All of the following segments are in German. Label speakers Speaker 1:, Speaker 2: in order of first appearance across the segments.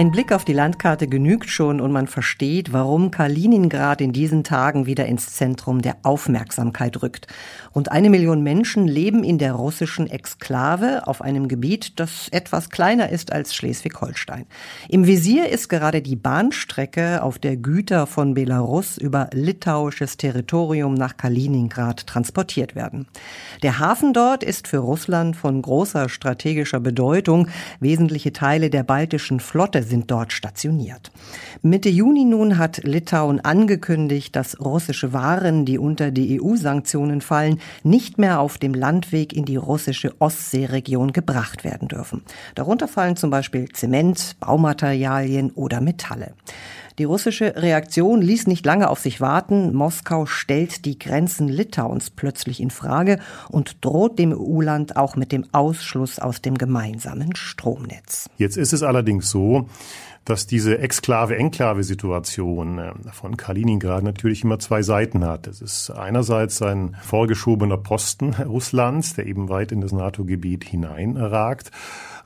Speaker 1: Ein Blick auf die Landkarte genügt schon und man versteht, warum Kaliningrad in diesen Tagen wieder ins Zentrum der Aufmerksamkeit rückt. Rund eine Million Menschen leben in der russischen Exklave auf einem Gebiet, das etwas kleiner ist als Schleswig-Holstein. Im Visier ist gerade die Bahnstrecke, auf der Güter von Belarus über litauisches Territorium nach Kaliningrad transportiert werden. Der Hafen dort ist für Russland von großer strategischer Bedeutung. Wesentliche Teile der baltischen Flotte sind dort stationiert. Mitte Juni nun hat Litauen angekündigt, dass russische Waren, die unter die EU-Sanktionen fallen, nicht mehr auf dem Landweg in die russische Ostseeregion gebracht werden dürfen. Darunter fallen zum Beispiel Zement, Baumaterialien oder Metalle. Die russische Reaktion ließ nicht lange auf sich warten. Moskau stellt die Grenzen Litauens plötzlich in Frage und droht dem EU-Land auch mit dem Ausschluss aus dem gemeinsamen Stromnetz.
Speaker 2: Jetzt ist es allerdings so, dass diese Exklave-Enklave-Situation äh, von Kaliningrad natürlich immer zwei Seiten hat. Es ist einerseits ein vorgeschobener Posten Russlands, der eben weit in das NATO-Gebiet hineinragt.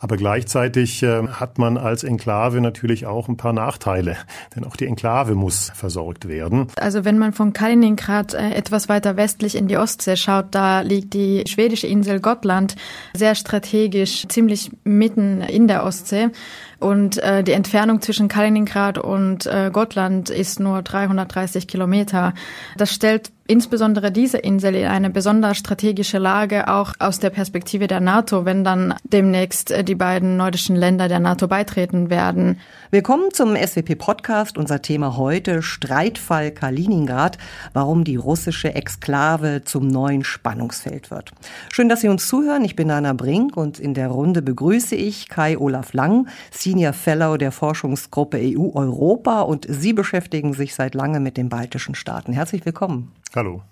Speaker 2: Aber gleichzeitig äh, hat man als Enklave natürlich auch ein paar Nachteile, denn auch die Enklave muss versorgt werden.
Speaker 3: Also wenn man von Kaliningrad äh, etwas weiter westlich in die Ostsee schaut, da liegt die schwedische Insel Gotland sehr strategisch, ziemlich mitten in der Ostsee. Und äh, die Entfernung zwischen Kaliningrad und äh, Gotland ist nur 330 Kilometer. Das stellt insbesondere diese Insel in eine besonders strategische Lage, auch aus der Perspektive der NATO, wenn dann demnächst äh, die beiden nordischen Länder der NATO beitreten werden.
Speaker 1: Willkommen zum SWP-Podcast. Unser Thema heute Streitfall Kaliningrad, warum die russische Exklave zum neuen Spannungsfeld wird. Schön, dass Sie uns zuhören. Ich bin Anna Brink und in der Runde begrüße ich Kai Olaf Lang, Senior Fellow der Forschungsgruppe EU Europa und Sie beschäftigen sich seit lange mit den baltischen Staaten. Herzlich willkommen.
Speaker 2: Hallo.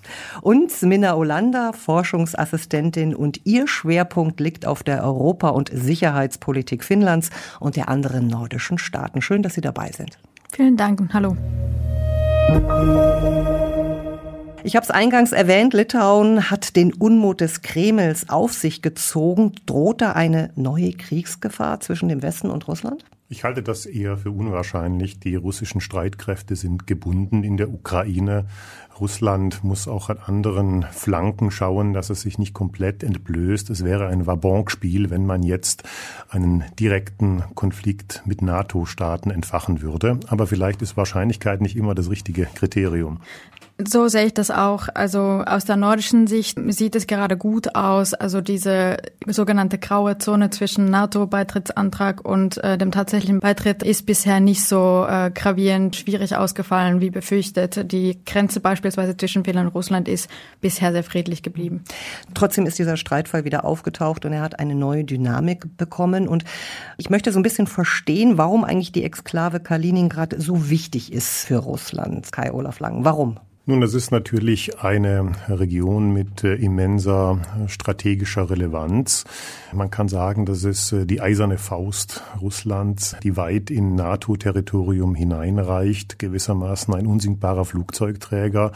Speaker 1: Und Minna Olanda, Forschungsassistentin und ihr Schwerpunkt liegt auf der Europa- und Sicherheitspolitik Finnlands und der anderen nordischen Staaten. Schön, dass Sie dabei sind.
Speaker 3: Vielen Dank und hallo.
Speaker 1: Ich habe es eingangs erwähnt, Litauen hat den Unmut des Kremls auf sich gezogen. Droht da eine neue Kriegsgefahr zwischen dem Westen und Russland?
Speaker 2: Ich halte das eher für unwahrscheinlich. Die russischen Streitkräfte sind gebunden in der Ukraine. Russland muss auch an anderen Flanken schauen, dass es sich nicht komplett entblößt. Es wäre ein Wabonk-Spiel, wenn man jetzt einen direkten Konflikt mit NATO-Staaten entfachen würde. Aber vielleicht ist Wahrscheinlichkeit nicht immer das richtige Kriterium.
Speaker 3: So sehe ich das auch. Also aus der nordischen Sicht sieht es gerade gut aus. Also diese sogenannte graue Zone zwischen NATO-Beitrittsantrag und äh, dem tatsächlichen Beitritt ist bisher nicht so äh, gravierend schwierig ausgefallen wie befürchtet. Die Grenze beispielsweise zwischen Finnland und Russland ist bisher sehr friedlich geblieben.
Speaker 1: Trotzdem ist dieser Streitfall wieder aufgetaucht und er hat eine neue Dynamik bekommen. Und ich möchte so ein bisschen verstehen, warum eigentlich die Exklave Kaliningrad so wichtig ist für Russland. Kai Olaf Lang, warum?
Speaker 2: Nun, das ist natürlich eine Region mit äh, immenser äh, strategischer Relevanz. Man kann sagen, das ist äh, die eiserne Faust Russlands, die weit in NATO-Territorium hineinreicht, gewissermaßen ein unsinkbarer Flugzeugträger,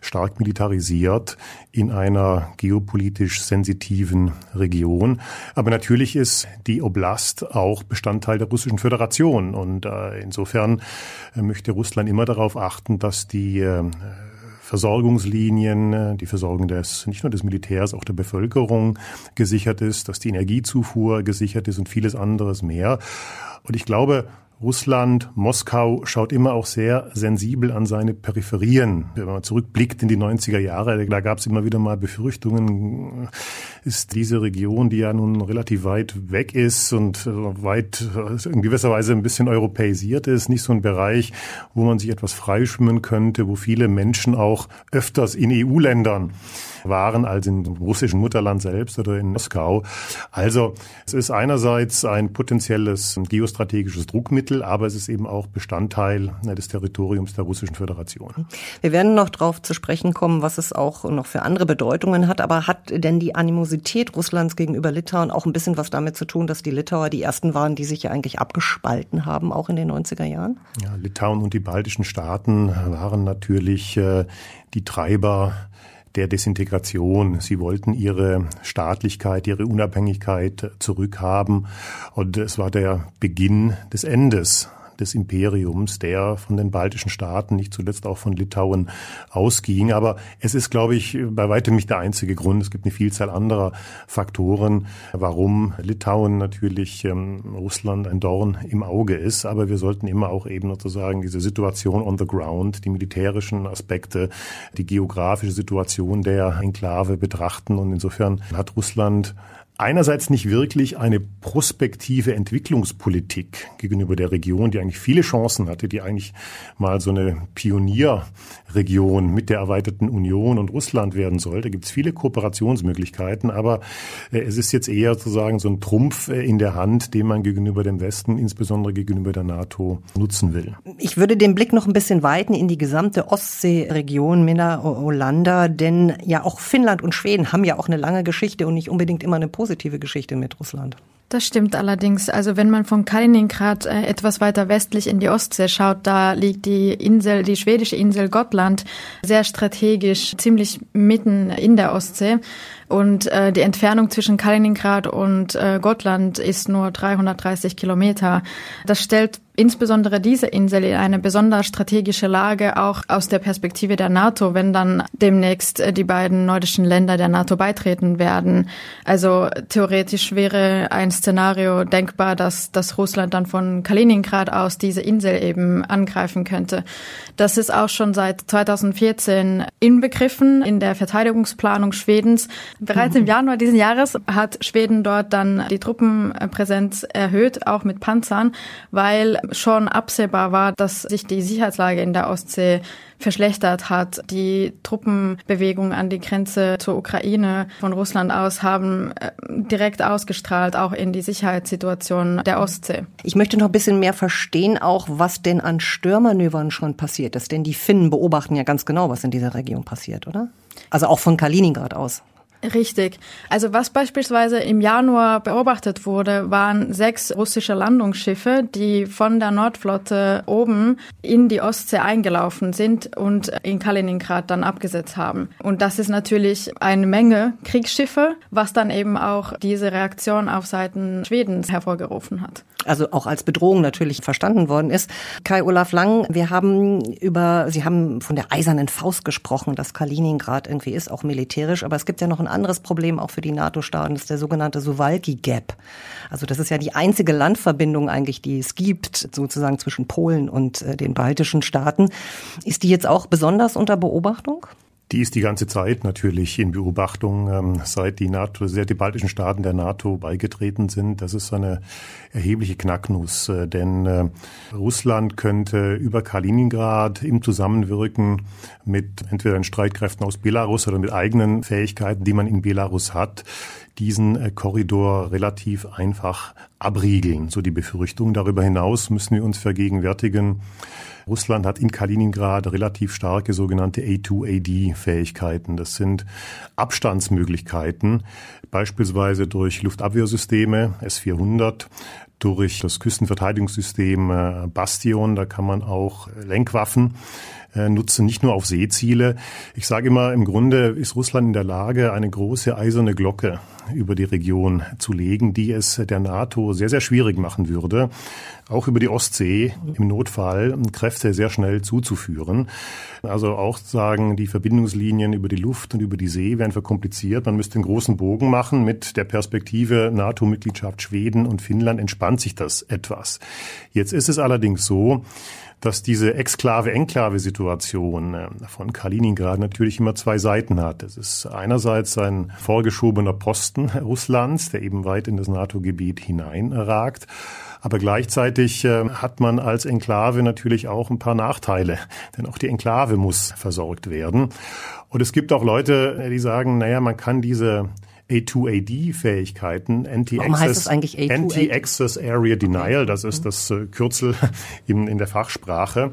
Speaker 2: stark militarisiert in einer geopolitisch sensitiven Region. Aber natürlich ist die Oblast auch Bestandteil der Russischen Föderation und insofern möchte Russland immer darauf achten, dass die Versorgungslinien, äh, die Versorgung des, nicht nur des Militärs, auch der Bevölkerung gesichert ist, dass die Energiezufuhr gesichert ist und vieles anderes mehr. Und ich glaube, Russland, Moskau schaut immer auch sehr sensibel an seine Peripherien. Wenn man zurückblickt in die 90er Jahre, da gab es immer wieder mal Befürchtungen, ist diese Region, die ja nun relativ weit weg ist und weit in gewisser Weise ein bisschen europäisiert ist, nicht so ein Bereich, wo man sich etwas freischwimmen könnte, wo viele Menschen auch öfters in EU-Ländern waren als im russischen Mutterland selbst oder in Moskau. Also es ist einerseits ein potenzielles geostrategisches Druckmittel, aber es ist eben auch Bestandteil des Territoriums der Russischen Föderation.
Speaker 1: Wir werden noch darauf zu sprechen kommen, was es auch noch für andere Bedeutungen hat. Aber hat denn die Animosität Russlands gegenüber Litauen auch ein bisschen was damit zu tun, dass die Litauer die ersten waren, die sich ja eigentlich abgespalten haben, auch in den 90er Jahren?
Speaker 2: Ja, Litauen und die baltischen Staaten waren natürlich äh, die Treiber der Desintegration. Sie wollten ihre Staatlichkeit, ihre Unabhängigkeit zurückhaben. Und es war der Beginn des Endes des Imperiums, der von den baltischen Staaten, nicht zuletzt auch von Litauen, ausging. Aber es ist, glaube ich, bei weitem nicht der einzige Grund. Es gibt eine Vielzahl anderer Faktoren, warum Litauen natürlich ähm, Russland ein Dorn im Auge ist. Aber wir sollten immer auch eben sozusagen diese Situation on the ground, die militärischen Aspekte, die geografische Situation der Enklave betrachten. Und insofern hat Russland einerseits nicht wirklich eine prospektive Entwicklungspolitik gegenüber der Region, die eigentlich viele Chancen hatte, die eigentlich mal so eine Pionierregion mit der erweiterten Union und Russland werden soll. Da gibt es viele Kooperationsmöglichkeiten, aber äh, es ist jetzt eher sozusagen so ein Trumpf äh, in der Hand, den man gegenüber dem Westen, insbesondere gegenüber der NATO, nutzen will.
Speaker 1: Ich würde den Blick noch ein bisschen weiten in die gesamte Ostseeregion, Minna Olanda, denn ja auch Finnland und Schweden haben ja auch eine lange Geschichte und nicht unbedingt immer eine positive positive Geschichte mit Russland.
Speaker 3: Das stimmt allerdings. Also wenn man von Kaliningrad äh, etwas weiter westlich in die Ostsee schaut, da liegt die Insel, die schwedische Insel Gotland sehr strategisch, ziemlich mitten in der Ostsee. Und äh, die Entfernung zwischen Kaliningrad und äh, Gotland ist nur 330 Kilometer. Das stellt insbesondere diese Insel in eine besonders strategische Lage, auch aus der Perspektive der NATO, wenn dann demnächst äh, die beiden nordischen Länder der NATO beitreten werden. Also theoretisch wäre ein Szenario denkbar, dass, dass Russland dann von Kaliningrad aus diese Insel eben angreifen könnte. Das ist auch schon seit 2014 inbegriffen in der Verteidigungsplanung Schwedens. Bereits im Januar diesen Jahres hat Schweden dort dann die Truppenpräsenz erhöht, auch mit Panzern, weil schon absehbar war, dass sich die Sicherheitslage in der Ostsee verschlechtert hat. Die Truppenbewegungen an die Grenze zur Ukraine von Russland aus haben äh, direkt ausgestrahlt, auch in die Sicherheitssituation der Ostsee.
Speaker 1: Ich möchte noch ein bisschen mehr verstehen, auch was denn an Störmanövern schon passiert ist. Denn die Finnen beobachten ja ganz genau, was in dieser Region passiert, oder? Also auch von Kaliningrad aus.
Speaker 3: Richtig. Also was beispielsweise im Januar beobachtet wurde, waren sechs russische Landungsschiffe, die von der Nordflotte oben in die Ostsee eingelaufen sind und in Kaliningrad dann abgesetzt haben. Und das ist natürlich eine Menge Kriegsschiffe, was dann eben auch diese Reaktion auf Seiten Schwedens hervorgerufen hat
Speaker 1: also auch als Bedrohung natürlich verstanden worden ist. Kai Olaf Lang, wir haben über, Sie haben von der eisernen Faust gesprochen, dass Kaliningrad irgendwie ist, auch militärisch. Aber es gibt ja noch ein anderes Problem auch für die NATO-Staaten, ist der sogenannte Suwalki Gap. Also das ist ja die einzige Landverbindung eigentlich, die es gibt, sozusagen zwischen Polen und äh, den baltischen Staaten. Ist die jetzt auch besonders unter Beobachtung?
Speaker 2: Die ist die ganze Zeit natürlich in Beobachtung, ähm, seit die NATO, seit die baltischen Staaten der NATO beigetreten sind. Das ist eine erhebliche Knacknuss, äh, denn äh, Russland könnte über Kaliningrad im Zusammenwirken mit entweder den Streitkräften aus Belarus oder mit eigenen Fähigkeiten, die man in Belarus hat, diesen äh, Korridor relativ einfach abriegeln. So die Befürchtung. Darüber hinaus müssen wir uns vergegenwärtigen, Russland hat in Kaliningrad relativ starke sogenannte A2AD-Fähigkeiten. Das sind Abstandsmöglichkeiten, beispielsweise durch Luftabwehrsysteme S-400, durch das Küstenverteidigungssystem äh, Bastion. Da kann man auch Lenkwaffen nutzen, nicht nur auf Seeziele. Ich sage immer, im Grunde ist Russland in der Lage, eine große eiserne Glocke über die Region zu legen, die es der NATO sehr, sehr schwierig machen würde, auch über die Ostsee im Notfall Kräfte sehr schnell zuzuführen. Also auch sagen, die Verbindungslinien über die Luft und über die See wären verkompliziert. Man müsste einen großen Bogen machen. Mit der Perspektive NATO-Mitgliedschaft Schweden und Finnland entspannt sich das etwas. Jetzt ist es allerdings so, dass diese Exklave-Enklave-Situation äh, von Kaliningrad natürlich immer zwei Seiten hat. Es ist einerseits ein vorgeschobener Posten Russlands, der eben weit in das NATO-Gebiet hineinragt. Aber gleichzeitig äh, hat man als Enklave natürlich auch ein paar Nachteile, denn auch die Enklave muss versorgt werden. Und es gibt auch Leute, die sagen, naja, man kann diese A2AD-Fähigkeiten, Anti-Access Anti Area Denial, das ist das äh, Kürzel in, in der Fachsprache.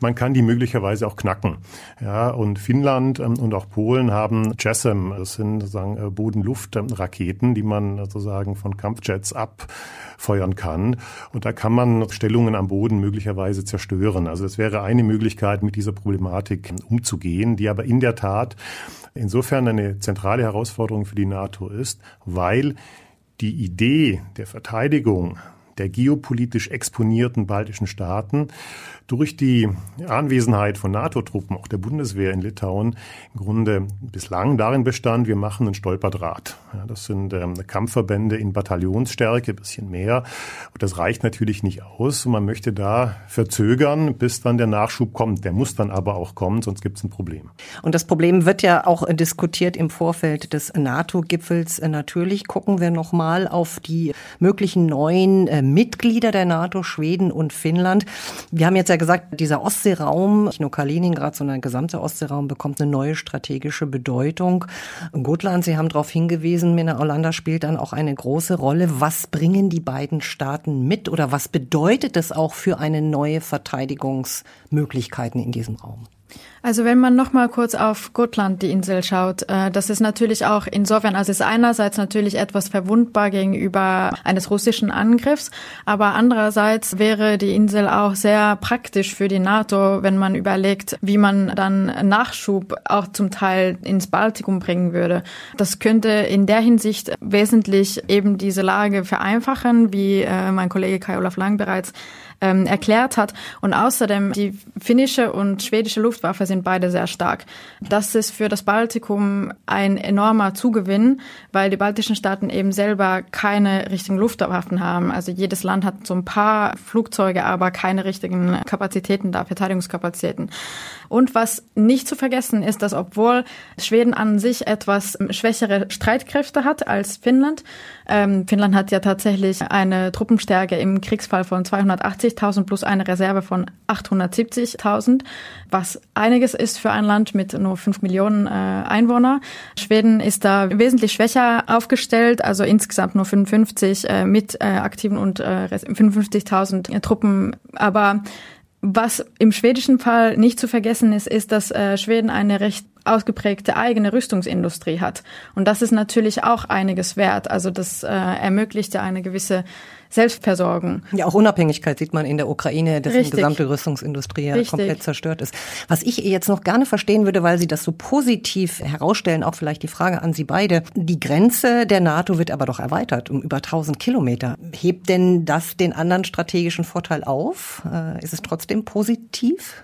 Speaker 2: Man kann die möglicherweise auch knacken. Ja, und Finnland ähm, und auch Polen haben JASSM, das sind sozusagen äh, Boden-Luft-Raketen, die man sozusagen von Kampfjets abfeuern kann. Und da kann man Stellungen am Boden möglicherweise zerstören. Also das wäre eine Möglichkeit, mit dieser Problematik umzugehen, die aber in der Tat insofern eine zentrale Herausforderung für die NATO ist, weil die Idee der Verteidigung der geopolitisch exponierten baltischen Staaten durch die Anwesenheit von NATO-Truppen, auch der Bundeswehr in Litauen, im Grunde bislang darin bestand, wir machen einen Stolperdraht. Ja, das sind ähm, Kampfverbände in Bataillonsstärke, ein bisschen mehr. Und das reicht natürlich nicht aus. Und man möchte da verzögern, bis dann der Nachschub kommt. Der muss dann aber auch kommen, sonst gibt es ein Problem.
Speaker 1: Und das Problem wird ja auch diskutiert im Vorfeld des NATO-Gipfels. Natürlich gucken wir nochmal auf die möglichen neuen äh, Mitglieder der NATO, Schweden und Finnland. Wir haben jetzt ja gesagt, dieser Ostseeraum, nicht nur Kaliningrad, sondern der gesamte Ostseeraum bekommt eine neue strategische Bedeutung. Gotland, Sie haben darauf hingewiesen, Mina Orlando spielt dann auch eine große Rolle. Was bringen die beiden Staaten mit oder was bedeutet es auch für eine neue Verteidigungsmöglichkeiten in diesem Raum?
Speaker 3: Also wenn man noch mal kurz auf Gotland, die Insel, schaut, äh, das ist natürlich auch insofern, also es ist einerseits natürlich etwas verwundbar gegenüber eines russischen Angriffs, aber andererseits wäre die Insel auch sehr praktisch für die NATO, wenn man überlegt, wie man dann Nachschub auch zum Teil ins Baltikum bringen würde. Das könnte in der Hinsicht wesentlich eben diese Lage vereinfachen, wie äh, mein Kollege Kai Olaf Lang bereits ähm, erklärt hat. Und außerdem, die finnische und schwedische Luftwaffe sind beide sehr stark. Das ist für das Baltikum ein enormer Zugewinn, weil die baltischen Staaten eben selber keine richtigen Luftwaffen haben. Also jedes Land hat so ein paar Flugzeuge, aber keine richtigen Kapazitäten da, Verteidigungskapazitäten. Und was nicht zu vergessen ist, dass obwohl Schweden an sich etwas schwächere Streitkräfte hat als Finnland, ähm, Finnland hat ja tatsächlich eine Truppenstärke im Kriegsfall von 280.000 plus eine Reserve von 870.000, was einiges ist für ein Land mit nur 5 Millionen äh, Einwohner. Schweden ist da wesentlich schwächer aufgestellt, also insgesamt nur 55 äh, mit äh, aktiven und äh, 55.000 Truppen. Aber was im schwedischen Fall nicht zu vergessen ist, ist, dass äh, Schweden eine recht ausgeprägte eigene Rüstungsindustrie hat. Und das ist natürlich auch einiges wert. Also das äh, ermöglicht ja eine gewisse Selbstversorgung.
Speaker 1: Ja, auch Unabhängigkeit sieht man in der Ukraine, dessen Richtig. gesamte Rüstungsindustrie ja komplett zerstört ist. Was ich jetzt noch gerne verstehen würde, weil Sie das so positiv herausstellen, auch vielleicht die Frage an Sie beide. Die Grenze der NATO wird aber doch erweitert um über 1000 Kilometer. Hebt denn das den anderen strategischen Vorteil auf? Äh, ist es trotzdem positiv?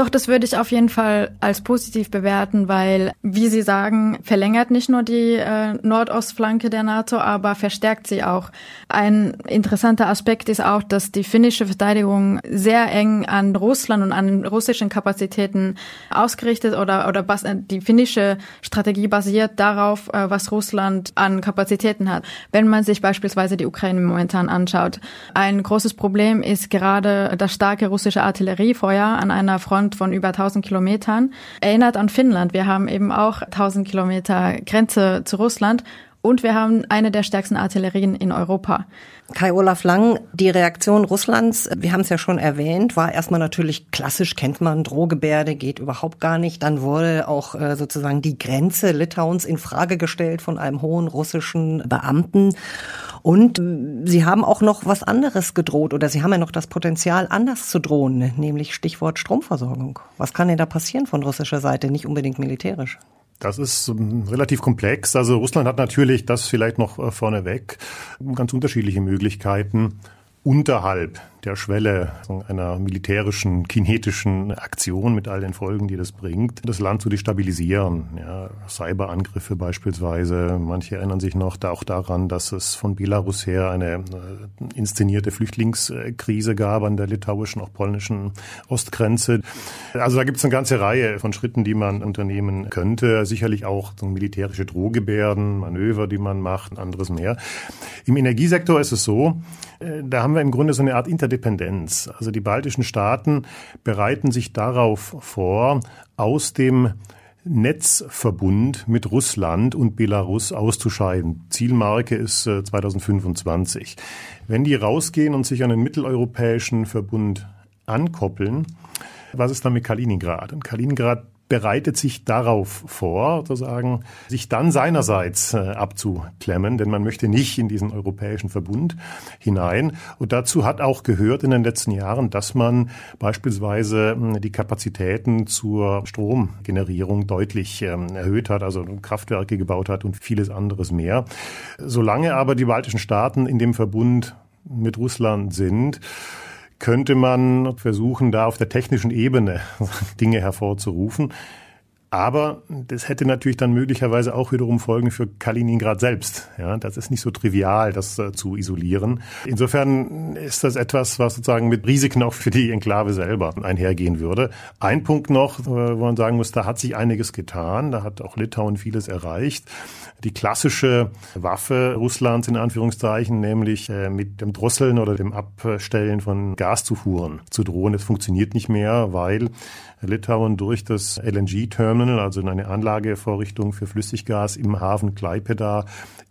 Speaker 3: Doch, das würde ich auf jeden Fall als positiv bewerten, weil, wie Sie sagen, verlängert nicht nur die äh, Nordostflanke der NATO, aber verstärkt sie auch. Ein interessanter Aspekt ist auch, dass die finnische Verteidigung sehr eng an Russland und an russischen Kapazitäten ausgerichtet oder, oder die finnische Strategie basiert darauf, äh, was Russland an Kapazitäten hat. Wenn man sich beispielsweise die Ukraine momentan anschaut, ein großes Problem ist gerade das starke russische Artilleriefeuer an einer Front Front von über 1000 Kilometern. Erinnert an Finnland. Wir haben eben auch 1000 Kilometer Grenze zu Russland und wir haben eine der stärksten Artillerien in Europa.
Speaker 1: Kai Olaf Lang, die Reaktion Russlands, wir haben es ja schon erwähnt, war erstmal natürlich klassisch, kennt man, Drohgebärde geht überhaupt gar nicht. Dann wurde auch äh, sozusagen die Grenze Litauens in Frage gestellt von einem hohen russischen Beamten. Und äh, sie haben auch noch was anderes gedroht oder sie haben ja noch das Potenzial, anders zu drohen, nämlich Stichwort Stromversorgung. Was kann denn da passieren von russischer Seite? Nicht unbedingt militärisch.
Speaker 2: Das ist ähm, relativ komplex. Also Russland hat natürlich das vielleicht noch äh, vorneweg ganz unterschiedliche Möglichkeiten unterhalb der Schwelle einer militärischen, kinetischen Aktion mit all den Folgen, die das bringt, das Land zu destabilisieren. Ja, Cyberangriffe beispielsweise. Manche erinnern sich noch auch daran, dass es von Belarus her eine äh, inszenierte Flüchtlingskrise gab an der litauischen, auch polnischen Ostgrenze. Also da gibt es eine ganze Reihe von Schritten, die man unternehmen könnte. Sicherlich auch so militärische Drohgebärden, Manöver, die man macht, anderes mehr. Im Energiesektor ist es so, äh, da haben wir im Grunde so eine Art Interdependenz. Also die baltischen Staaten bereiten sich darauf vor, aus dem Netzverbund mit Russland und Belarus auszuscheiden. Zielmarke ist 2025. Äh, Wenn die rausgehen und sich an den mitteleuropäischen Verbund ankoppeln, was ist dann mit Kaliningrad? Und Kaliningrad bereitet sich darauf vor, sozusagen, sich dann seinerseits äh, abzuklemmen, denn man möchte nicht in diesen europäischen Verbund hinein. Und dazu hat auch gehört in den letzten Jahren, dass man beispielsweise äh, die Kapazitäten zur Stromgenerierung deutlich äh, erhöht hat, also Kraftwerke gebaut hat und vieles anderes mehr. Solange aber die baltischen Staaten in dem Verbund mit Russland sind, könnte man versuchen, da auf der technischen Ebene Dinge hervorzurufen. Aber das hätte natürlich dann möglicherweise auch wiederum Folgen für Kaliningrad selbst. Ja, das ist nicht so trivial, das äh, zu isolieren. Insofern ist das etwas, was sozusagen mit Risiken auch für die Enklave selber einhergehen würde. Ein Punkt noch, äh, wo man sagen muss, da hat sich einiges getan. Da hat auch Litauen vieles erreicht. Die klassische Waffe Russlands in Anführungszeichen, nämlich äh, mit dem Drosseln oder dem Abstellen von Gaszufuhren zu drohen, das funktioniert nicht mehr, weil Litauen durch das LNG-Terminal, also eine Anlagevorrichtung für Flüssiggas im Hafen Klaipeda,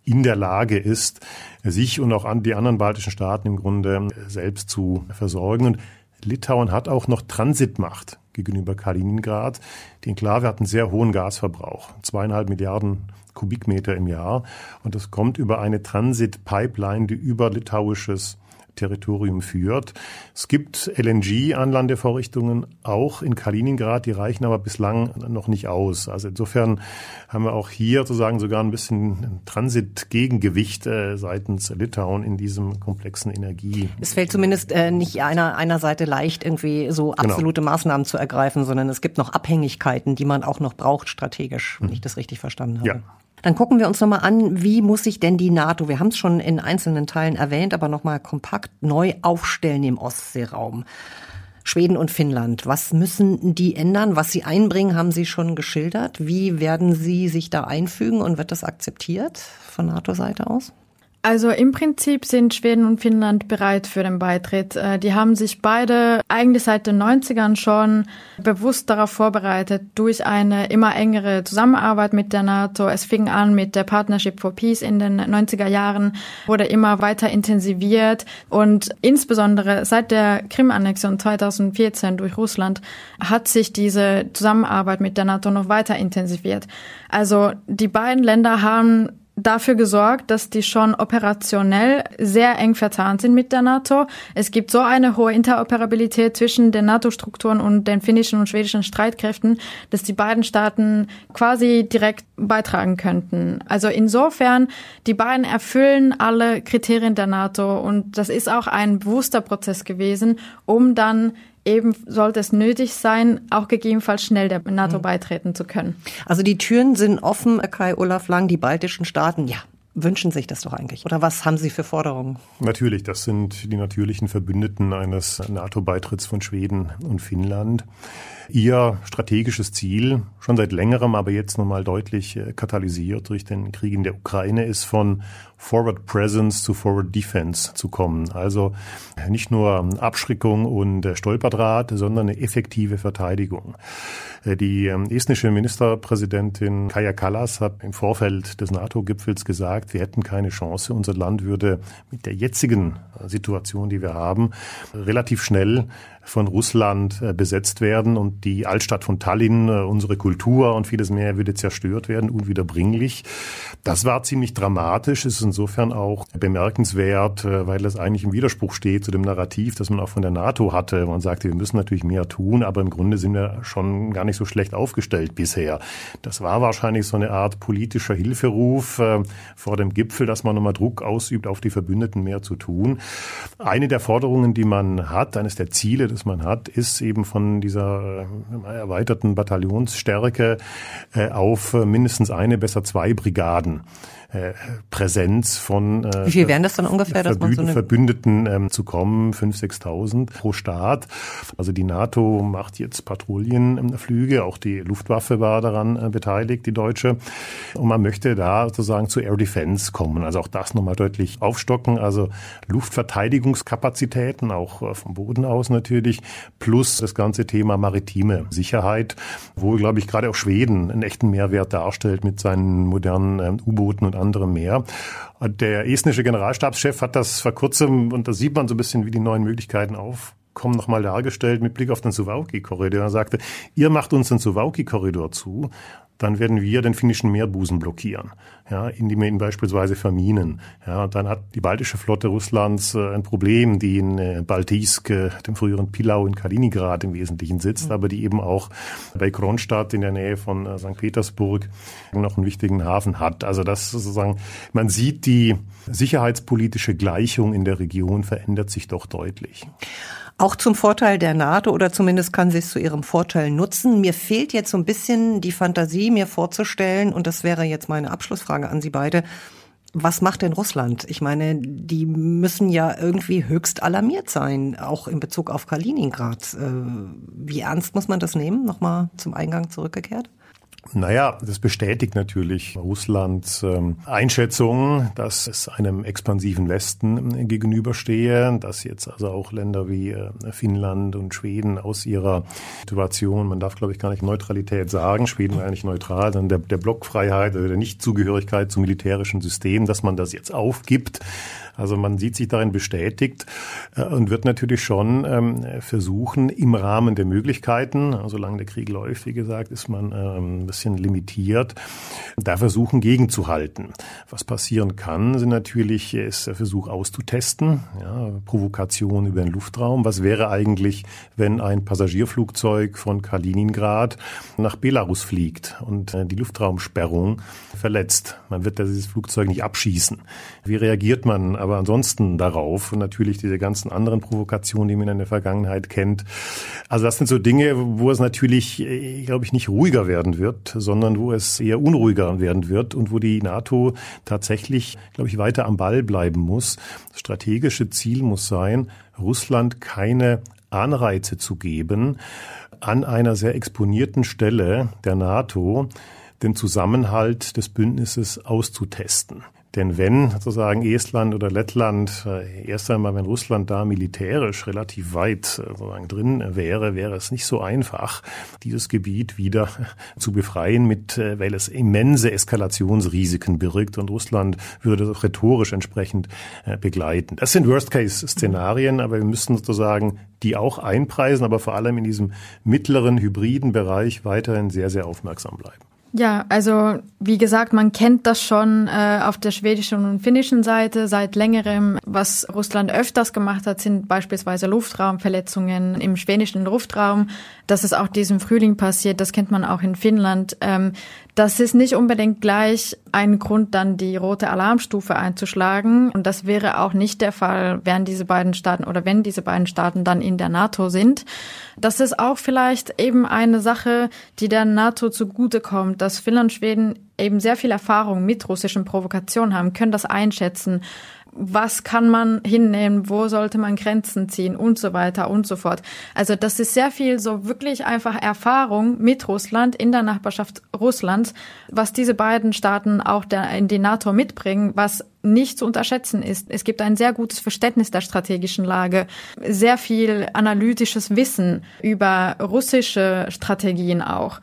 Speaker 2: in der Lage ist, sich und auch an die anderen baltischen Staaten im Grunde selbst zu versorgen. Und Litauen hat auch noch Transitmacht gegenüber Kaliningrad. Die Enklave hat einen sehr hohen Gasverbrauch, zweieinhalb Milliarden Kubikmeter im Jahr. Und das kommt über eine Transit-Pipeline, die über litauisches Territorium führt. Es gibt LNG-Anlandevorrichtungen auch in Kaliningrad, die reichen aber bislang noch nicht aus. Also insofern haben wir auch hier sozusagen sogar ein bisschen Transit-Gegengewicht äh, seitens Litauen in diesem komplexen Energie.
Speaker 1: Es fällt zumindest äh, nicht einer, einer Seite leicht, irgendwie so genau. absolute genau. Maßnahmen zu ergreifen, sondern es gibt noch Abhängigkeiten, die man auch noch braucht strategisch, wenn hm. ich das richtig verstanden habe.
Speaker 2: Ja.
Speaker 1: Dann gucken wir uns nochmal an, wie muss sich denn die NATO, wir haben es schon in einzelnen Teilen erwähnt, aber nochmal kompakt neu aufstellen im Ostseeraum. Schweden und Finnland, was müssen die ändern? Was sie einbringen, haben Sie schon geschildert. Wie werden Sie sich da einfügen und wird das akzeptiert von NATO-Seite aus?
Speaker 3: Also im Prinzip sind Schweden und Finnland bereit für den Beitritt. Äh, die haben sich beide eigentlich seit den 90ern schon bewusst darauf vorbereitet durch eine immer engere Zusammenarbeit mit der NATO. Es fing an mit der Partnership for Peace in den 90er Jahren, wurde immer weiter intensiviert und insbesondere seit der Krim-Annexion 2014 durch Russland hat sich diese Zusammenarbeit mit der NATO noch weiter intensiviert. Also die beiden Länder haben dafür gesorgt, dass die schon operationell sehr eng verzahnt sind mit der NATO. Es gibt so eine hohe Interoperabilität zwischen den NATO-Strukturen und den finnischen und schwedischen Streitkräften, dass die beiden Staaten quasi direkt beitragen könnten. Also insofern, die beiden erfüllen alle Kriterien der NATO und das ist auch ein bewusster Prozess gewesen, um dann eben sollte es nötig sein, auch gegebenenfalls schnell der NATO mhm. beitreten zu können.
Speaker 1: Also die Türen sind offen, Kai Olaf Lang, die baltischen Staaten, ja, wünschen sich das doch eigentlich. Oder was haben Sie für Forderungen?
Speaker 2: Natürlich, das sind die natürlichen Verbündeten eines NATO-Beitritts von Schweden und Finnland. Ihr strategisches Ziel, schon seit längerem, aber jetzt nochmal deutlich äh, katalysiert durch den Krieg in der Ukraine, ist von Forward Presence zu Forward Defense zu kommen. Also nicht nur Abschreckung und Stolperdraht, sondern eine effektive Verteidigung. Äh, die ähm, estnische Ministerpräsidentin Kaja Kallas hat im Vorfeld des NATO-Gipfels gesagt, wir hätten keine Chance. Unser Land würde mit der jetzigen Situation, die wir haben, relativ schnell von Russland äh, besetzt werden und die Altstadt von Tallinn, äh, unsere Kultur und vieles mehr würde zerstört werden, unwiederbringlich. Das war ziemlich dramatisch, ist insofern auch bemerkenswert, äh, weil es eigentlich im Widerspruch steht zu dem Narrativ, das man auch von der NATO hatte. Man sagte, wir müssen natürlich mehr tun, aber im Grunde sind wir schon gar nicht so schlecht aufgestellt bisher. Das war wahrscheinlich so eine Art politischer Hilferuf vor dem Gipfel, dass man nochmal Druck ausübt, auf die Verbündeten mehr zu tun. Eine der Forderungen, die man hat, eines der Ziele des man hat, ist eben von dieser äh, erweiterten Bataillonsstärke äh, auf mindestens eine, besser zwei Brigaden äh, Präsenz von
Speaker 1: äh, Wie viel wären das dann ungefähr,
Speaker 2: dass man so eine Verbündeten ähm, zu kommen, 5.000, 6.000 pro Staat. Also die NATO macht jetzt Patrouillenflüge, auch die Luftwaffe war daran äh, beteiligt, die deutsche. Und man möchte da sozusagen zu Air Defense kommen, also auch das nochmal deutlich aufstocken, also Luftverteidigungskapazitäten, auch äh, vom Boden aus natürlich, plus das ganze Thema maritime Sicherheit, wo, glaube ich, gerade auch Schweden einen echten Mehrwert darstellt mit seinen modernen äh, U-Booten und anderem mehr. Der estnische Generalstabschef hat das vor kurzem, und da sieht man so ein bisschen, wie die neuen Möglichkeiten aufkommen, nochmal dargestellt mit Blick auf den Suwałki-Korridor. Er sagte, ihr macht uns den Suwałki-Korridor zu dann werden wir den finnischen Meerbusen blockieren, ja, indem wir ihn beispielsweise verminen. Ja, dann hat die baltische Flotte Russlands äh, ein Problem, die in äh, Baltisk, äh, dem früheren Pilau in Kaliningrad im Wesentlichen sitzt, mhm. aber die eben auch bei Kronstadt in der Nähe von äh, St. Petersburg noch einen wichtigen Hafen hat. Also das sozusagen, man sieht die sicherheitspolitische Gleichung in der Region verändert sich doch deutlich.
Speaker 1: Auch zum Vorteil der NATO oder zumindest kann sie es zu ihrem Vorteil nutzen. Mir fehlt jetzt so ein bisschen die Fantasie, mir vorzustellen, und das wäre jetzt meine Abschlussfrage an Sie beide, was macht denn Russland? Ich meine, die müssen ja irgendwie höchst alarmiert sein, auch in Bezug auf Kaliningrad. Äh, wie ernst muss man das nehmen? Nochmal zum Eingang zurückgekehrt?
Speaker 2: Naja, das bestätigt natürlich Russlands ähm, Einschätzung, dass es einem expansiven Westen äh, gegenüberstehe, dass jetzt also auch Länder wie äh, Finnland und Schweden aus ihrer Situation, man darf glaube ich gar nicht Neutralität sagen, Schweden war nicht neutral, sondern der, der Blockfreiheit oder der Nichtzugehörigkeit zum militärischen System, dass man das jetzt aufgibt, also man sieht sich darin bestätigt äh, und wird natürlich schon ähm, versuchen, im Rahmen der Möglichkeiten, solange der Krieg läuft, wie gesagt, ist man ähm, ein bisschen limitiert, da versuchen gegenzuhalten. Was passieren kann, sind natürlich, ist der Versuch auszutesten, ja, Provokation über den Luftraum. Was wäre eigentlich, wenn ein Passagierflugzeug von Kaliningrad nach Belarus fliegt und äh, die Luftraumsperrung verletzt? Man wird dieses Flugzeug nicht abschießen. Wie reagiert man aber ansonsten darauf? Und natürlich diese ganzen anderen Provokationen, die man in der Vergangenheit kennt. Also das sind so Dinge, wo es natürlich, äh, glaube ich, nicht ruhiger werden wird, sondern wo es eher unruhiger werden wird und wo die NATO tatsächlich, glaube ich, weiter am Ball bleiben muss. Das strategische Ziel muss sein, Russland keine Anreize zu geben, an einer sehr exponierten Stelle der NATO den Zusammenhalt des Bündnisses auszutesten. Denn wenn sozusagen Estland oder Lettland, äh, erst einmal wenn Russland da militärisch relativ weit äh, sozusagen drin wäre, wäre es nicht so einfach, dieses Gebiet wieder zu befreien, mit, äh, weil es immense Eskalationsrisiken birgt und Russland würde das auch rhetorisch entsprechend begleiten. Das sind Worst-Case-Szenarien, aber wir müssen sozusagen die auch einpreisen, aber vor allem in diesem mittleren hybriden Bereich weiterhin sehr, sehr aufmerksam bleiben.
Speaker 3: Ja, also wie gesagt, man kennt das schon äh, auf der schwedischen und finnischen Seite seit längerem. Was Russland öfters gemacht hat, sind beispielsweise Luftraumverletzungen im schwedischen Luftraum. Das ist auch diesem Frühling passiert, das kennt man auch in Finnland. Ähm, das ist nicht unbedingt gleich ein Grund, dann die rote Alarmstufe einzuschlagen. Und das wäre auch nicht der Fall, wären diese beiden Staaten oder wenn diese beiden Staaten dann in der NATO sind. Das ist auch vielleicht eben eine Sache, die der NATO zugutekommt, dass Finnland, Schweden eben sehr viel Erfahrung mit russischen Provokationen haben, können das einschätzen was kann man hinnehmen, wo sollte man Grenzen ziehen und so weiter und so fort. Also das ist sehr viel so wirklich einfach Erfahrung mit Russland in der Nachbarschaft Russlands, was diese beiden Staaten auch in die NATO mitbringen, was nicht zu unterschätzen ist. Es gibt ein sehr gutes Verständnis der strategischen Lage, sehr viel analytisches Wissen über russische Strategien auch.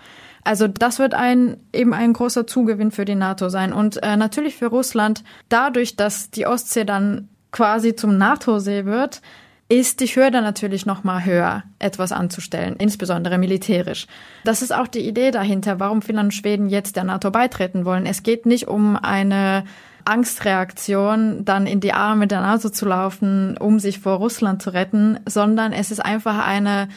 Speaker 3: Also das wird ein eben ein großer Zugewinn für die NATO sein und äh, natürlich für Russland. Dadurch, dass die Ostsee dann quasi zum NATO-See wird, ist die Hürde natürlich noch mal höher, etwas anzustellen, insbesondere militärisch. Das ist auch die Idee dahinter, warum Finnland und Schweden jetzt der NATO beitreten wollen. Es geht nicht um eine Angstreaktion, dann in die Arme der NATO zu laufen, um sich vor Russland zu retten, sondern es ist einfach eine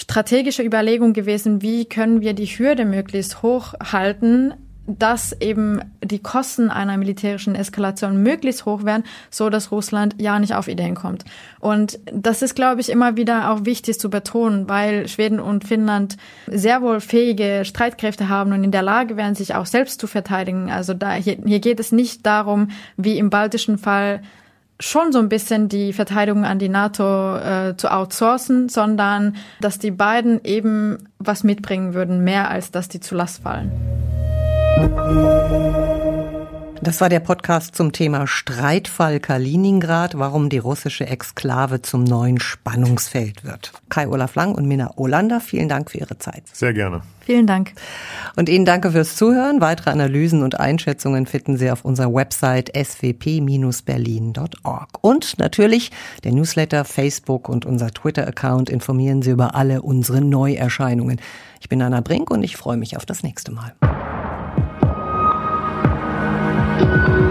Speaker 3: strategische Überlegung gewesen, wie können wir die Hürde möglichst hoch halten, dass eben die Kosten einer militärischen Eskalation möglichst hoch werden, so dass Russland ja nicht auf Ideen kommt. Und das ist, glaube ich, immer wieder auch wichtig zu betonen, weil Schweden und Finnland sehr wohl fähige Streitkräfte haben und in der Lage wären, sich auch selbst zu verteidigen. Also da, hier, hier geht es nicht darum, wie im baltischen Fall schon so ein bisschen die Verteidigung an die NATO äh, zu outsourcen, sondern dass die beiden eben was mitbringen würden, mehr als dass die zu Last fallen.
Speaker 1: Das war der Podcast zum Thema Streitfall Kaliningrad, warum die russische Exklave zum neuen Spannungsfeld wird. Kai Olaf Lang und Minna Olander, vielen Dank für Ihre Zeit.
Speaker 2: Sehr gerne.
Speaker 3: Vielen Dank.
Speaker 1: Und Ihnen danke fürs Zuhören. Weitere Analysen und Einschätzungen finden Sie auf unserer Website swp-berlin.org. Und natürlich der Newsletter, Facebook und unser Twitter-Account informieren Sie über alle unsere Neuerscheinungen. Ich bin Anna Brink und ich freue mich auf das nächste Mal. Thank you.